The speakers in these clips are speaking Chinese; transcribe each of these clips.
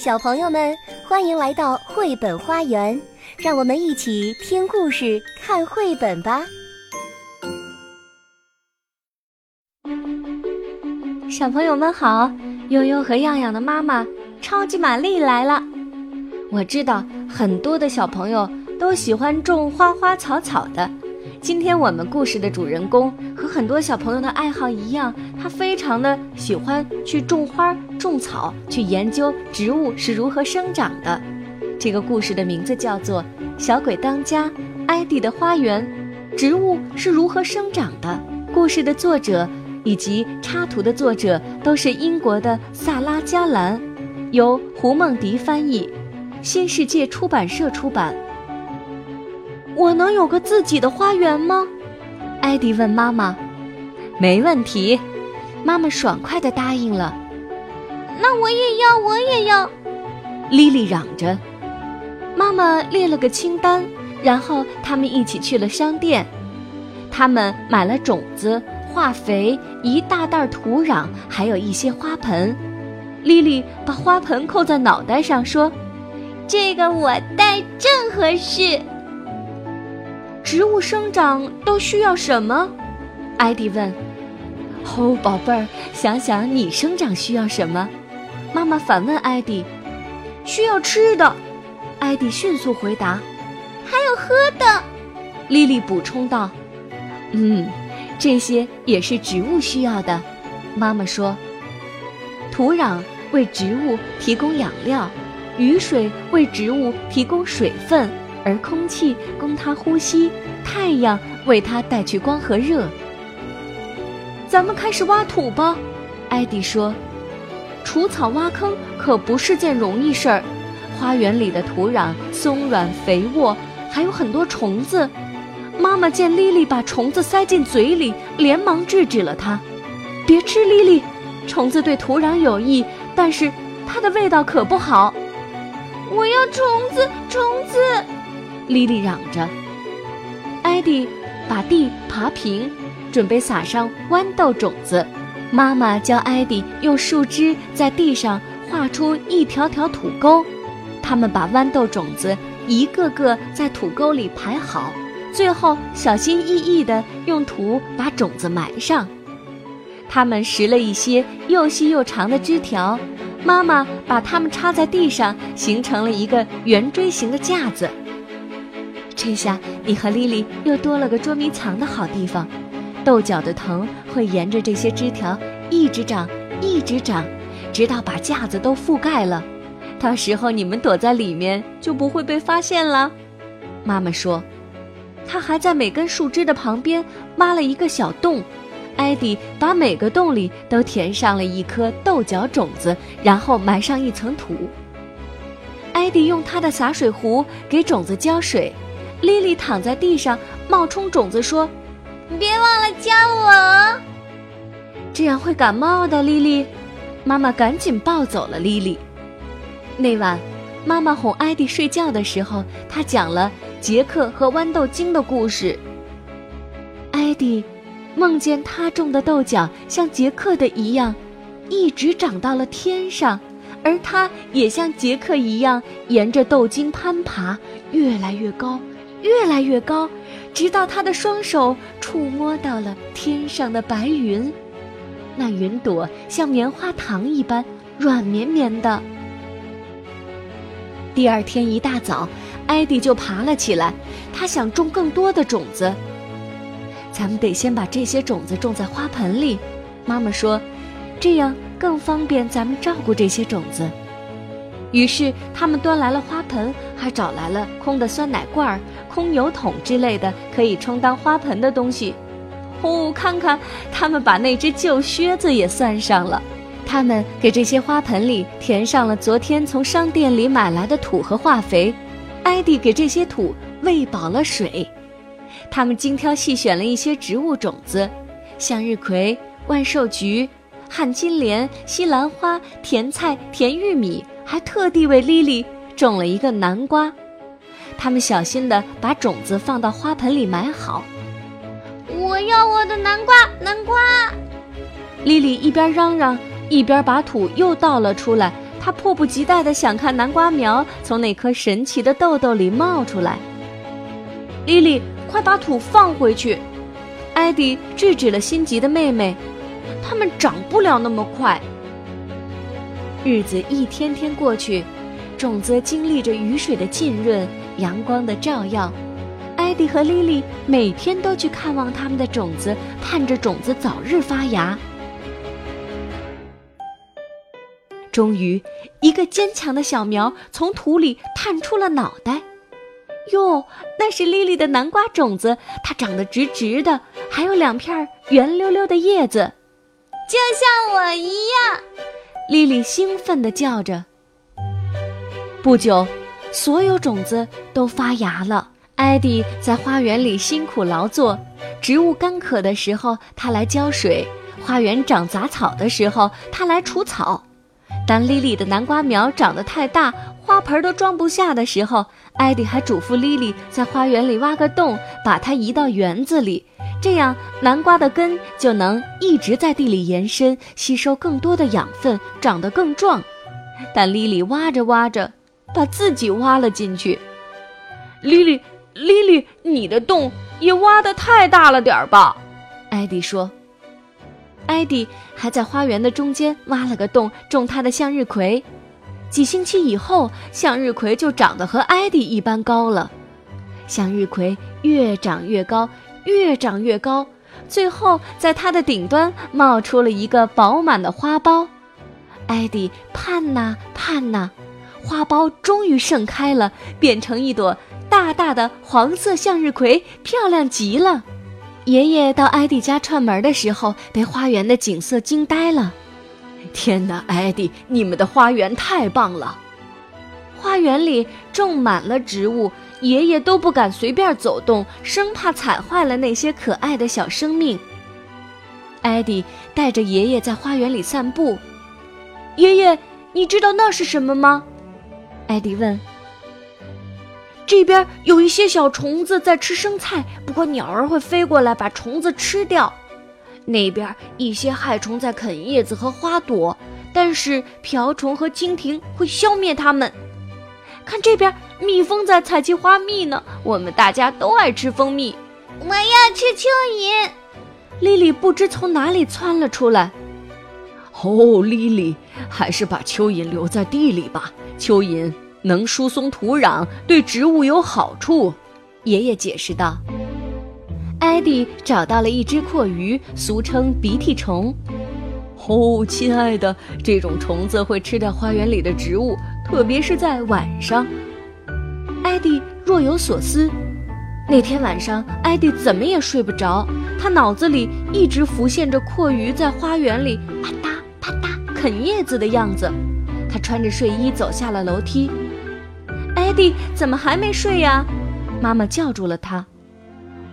小朋友们，欢迎来到绘本花园，让我们一起听故事、看绘本吧。小朋友们好，悠悠和样样的妈妈超级玛丽来了。我知道很多的小朋友都喜欢种花花草草的。今天我们故事的主人公和很多小朋友的爱好一样，他非常的喜欢去种花、种草，去研究植物是如何生长的。这个故事的名字叫做《小鬼当家：艾迪的花园》，植物是如何生长的？故事的作者以及插图的作者都是英国的萨拉·加兰，由胡梦迪翻译，新世界出版社出版。我能有个自己的花园吗？艾迪问妈妈。没问题，妈妈爽快地答应了。那我也要，我也要！莉莉嚷着。妈妈列了个清单，然后他们一起去了商店。他们买了种子、化肥、一大袋土壤，还有一些花盆。莉莉把花盆扣在脑袋上，说：“这个我戴正合适。”植物生长都需要什么？艾迪问。哦，宝贝儿，想想你生长需要什么？妈妈反问艾迪。需要吃的，艾迪迅速回答。还有喝的，莉莉补充道。嗯，这些也是植物需要的，妈妈说。土壤为植物提供养料，雨水为植物提供水分。而空气供它呼吸，太阳为它带去光和热。咱们开始挖土吧，艾迪说。除草挖坑可不是件容易事儿，花园里的土壤松软肥沃，还有很多虫子。妈妈见莉莉把虫子塞进嘴里，连忙制止了她：“别吃，莉莉，虫子对土壤有益，但是它的味道可不好。”我要虫子，虫子。莉莉嚷着：“艾迪，把地爬平，准备撒上豌豆种子。”妈妈教艾迪用树枝在地上画出一条条土沟。他们把豌豆种子一个个在土沟里排好，最后小心翼翼地用土把种子埋上。他们拾了一些又细又长的枝条，妈妈把它们插在地上，形成了一个圆锥形的架子。这下你和莉莉又多了个捉迷藏的好地方。豆角的藤会沿着这些枝条一直长，一直长，直到把架子都覆盖了。到时候你们躲在里面就不会被发现了。妈妈说，她还在每根树枝的旁边挖了一个小洞。艾迪把每个洞里都填上了一颗豆角种子，然后埋上一层土。艾迪用他的洒水壶给种子浇水。莉莉躺在地上冒充种子说：“别忘了教我，这样会感冒的。”莉莉，妈妈赶紧抱走了莉莉。那晚，妈妈哄艾迪睡觉的时候，她讲了杰克和豌豆精的故事。艾迪梦见他种的豆角像杰克的一样，一直长到了天上，而他也像杰克一样沿着豆茎攀爬，越来越高。越来越高，直到他的双手触摸到了天上的白云，那云朵像棉花糖一般软绵绵的。第二天一大早，艾迪就爬了起来，他想种更多的种子。咱们得先把这些种子种在花盆里，妈妈说，这样更方便咱们照顾这些种子。于是他们端来了花盆，还找来了空的酸奶罐儿、空油桶之类的可以充当花盆的东西。哦，看看，他们把那只旧靴子也算上了。他们给这些花盆里填上了昨天从商店里买来的土和化肥。艾迪给这些土喂饱了水。他们精挑细选了一些植物种子：向日葵、万寿菊、旱金莲、西兰花、甜菜、甜玉米。还特地为莉莉种了一个南瓜，他们小心地把种子放到花盆里埋好。我要我的南瓜，南瓜！莉莉一边嚷嚷，一边把土又倒了出来，她迫不及待地想看南瓜苗从那颗神奇的豆豆里冒出来。莉莉，快把土放回去！艾迪制止了心急的妹妹，它们长不了那么快。日子一天天过去，种子经历着雨水的浸润，阳光的照耀。艾迪和莉莉每天都去看望他们的种子，盼着种子早日发芽。终于，一个坚强的小苗从土里探出了脑袋。哟，那是莉莉的南瓜种子，它长得直直的，还有两片圆溜溜的叶子，就像我一样。莉莉兴奋地叫着。不久，所有种子都发芽了。艾迪在花园里辛苦劳作，植物干渴的时候，他来浇水；花园长杂草的时候，他来除草。当莉莉的南瓜苗长得太大，花盆都装不下的时候，艾迪还嘱咐莉莉在花园里挖个洞，把它移到园子里，这样南瓜的根就能一直在地里延伸，吸收更多的养分，长得更壮。但莉莉挖着挖着，把自己挖了进去。莉莉。莉莉，你的洞也挖得太大了点儿吧？艾迪说。艾迪还在花园的中间挖了个洞，种他的向日葵。几星期以后，向日葵就长得和艾迪一般高了。向日葵越长越高，越长越高，最后在它的顶端冒出了一个饱满的花苞。艾迪盼呐盼呐，花苞终于盛开了，变成一朵。大大的黄色向日葵，漂亮极了。爷爷到艾迪家串门的时候，被花园的景色惊呆了。天哪，艾迪，你们的花园太棒了！花园里种满了植物，爷爷都不敢随便走动，生怕踩坏了那些可爱的小生命。艾迪带着爷爷在花园里散步。爷爷，你知道那是什么吗？艾迪问。这边有一些小虫子在吃生菜，不过鸟儿会飞过来把虫子吃掉。那边一些害虫在啃叶子和花朵，但是瓢虫和蜻蜓会消灭它们。看这边，蜜蜂在采集花蜜呢。我们大家都爱吃蜂蜜。我要吃蚯蚓。莉莉不知从哪里窜了出来。哦，莉莉，还是把蚯蚓留在地里吧。蚯蚓。能疏松土壤，对植物有好处。爷爷解释道。艾迪找到了一只阔鱼，俗称鼻涕虫。哦，亲爱的，这种虫子会吃掉花园里的植物，特别是在晚上。艾迪若有所思。那天晚上，艾迪怎么也睡不着，他脑子里一直浮现着阔鱼在花园里啪嗒啪嗒啃叶子的样子。他穿着睡衣走下了楼梯。艾迪怎么还没睡呀？妈妈叫住了他。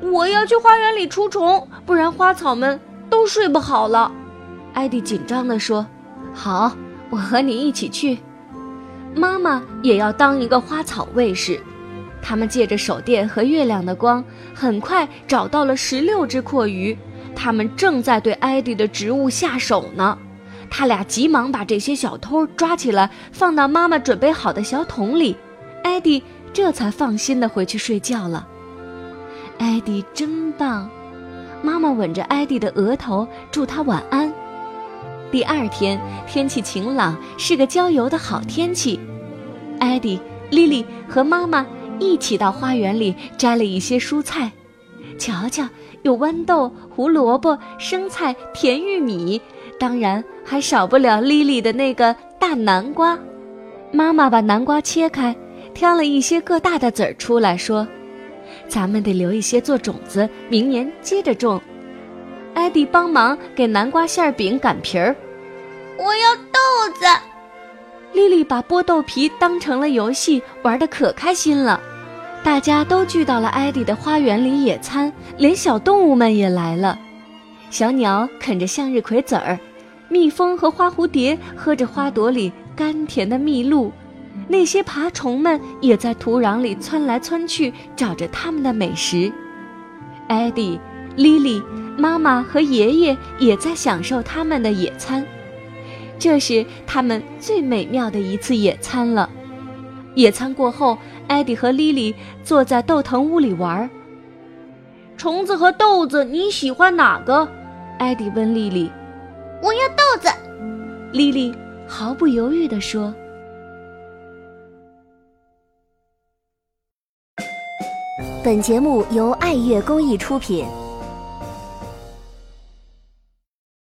我要去花园里除虫，不然花草们都睡不好了。艾迪紧张地说：“好，我和你一起去。”妈妈也要当一个花草卫士。他们借着手电和月亮的光，很快找到了十六只阔鱼。他们正在对艾迪的植物下手呢。他俩急忙把这些小偷抓起来，放到妈妈准备好的小桶里。艾迪这才放心的回去睡觉了。艾迪真棒，妈妈吻着艾迪的额头，祝他晚安。第二天天气晴朗，是个郊游的好天气。艾迪、莉莉和妈妈一起到花园里摘了一些蔬菜，瞧瞧，有豌豆、胡萝卜、生菜、甜玉米，当然还少不了莉莉的那个大南瓜。妈妈把南瓜切开。挑了一些个大的籽儿出来，说：“咱们得留一些做种子，明年接着种。”艾迪帮忙给南瓜馅饼擀皮儿。我要豆子。莉莉把剥豆皮当成了游戏，玩的可开心了。大家都聚到了艾迪的花园里野餐，连小动物们也来了。小鸟啃着向日葵籽儿，蜜蜂和花蝴蝶喝着花朵里甘甜的蜜露。那些爬虫们也在土壤里窜来窜去，找着他们的美食。艾迪、莉莉、妈妈和爷爷也在享受他们的野餐。这是他们最美妙的一次野餐了。野餐过后，艾迪和莉莉坐在豆藤屋里玩。虫子和豆子，你喜欢哪个？艾迪问莉莉。我要豆子。莉莉毫不犹豫地说。本节目由爱乐公益出品。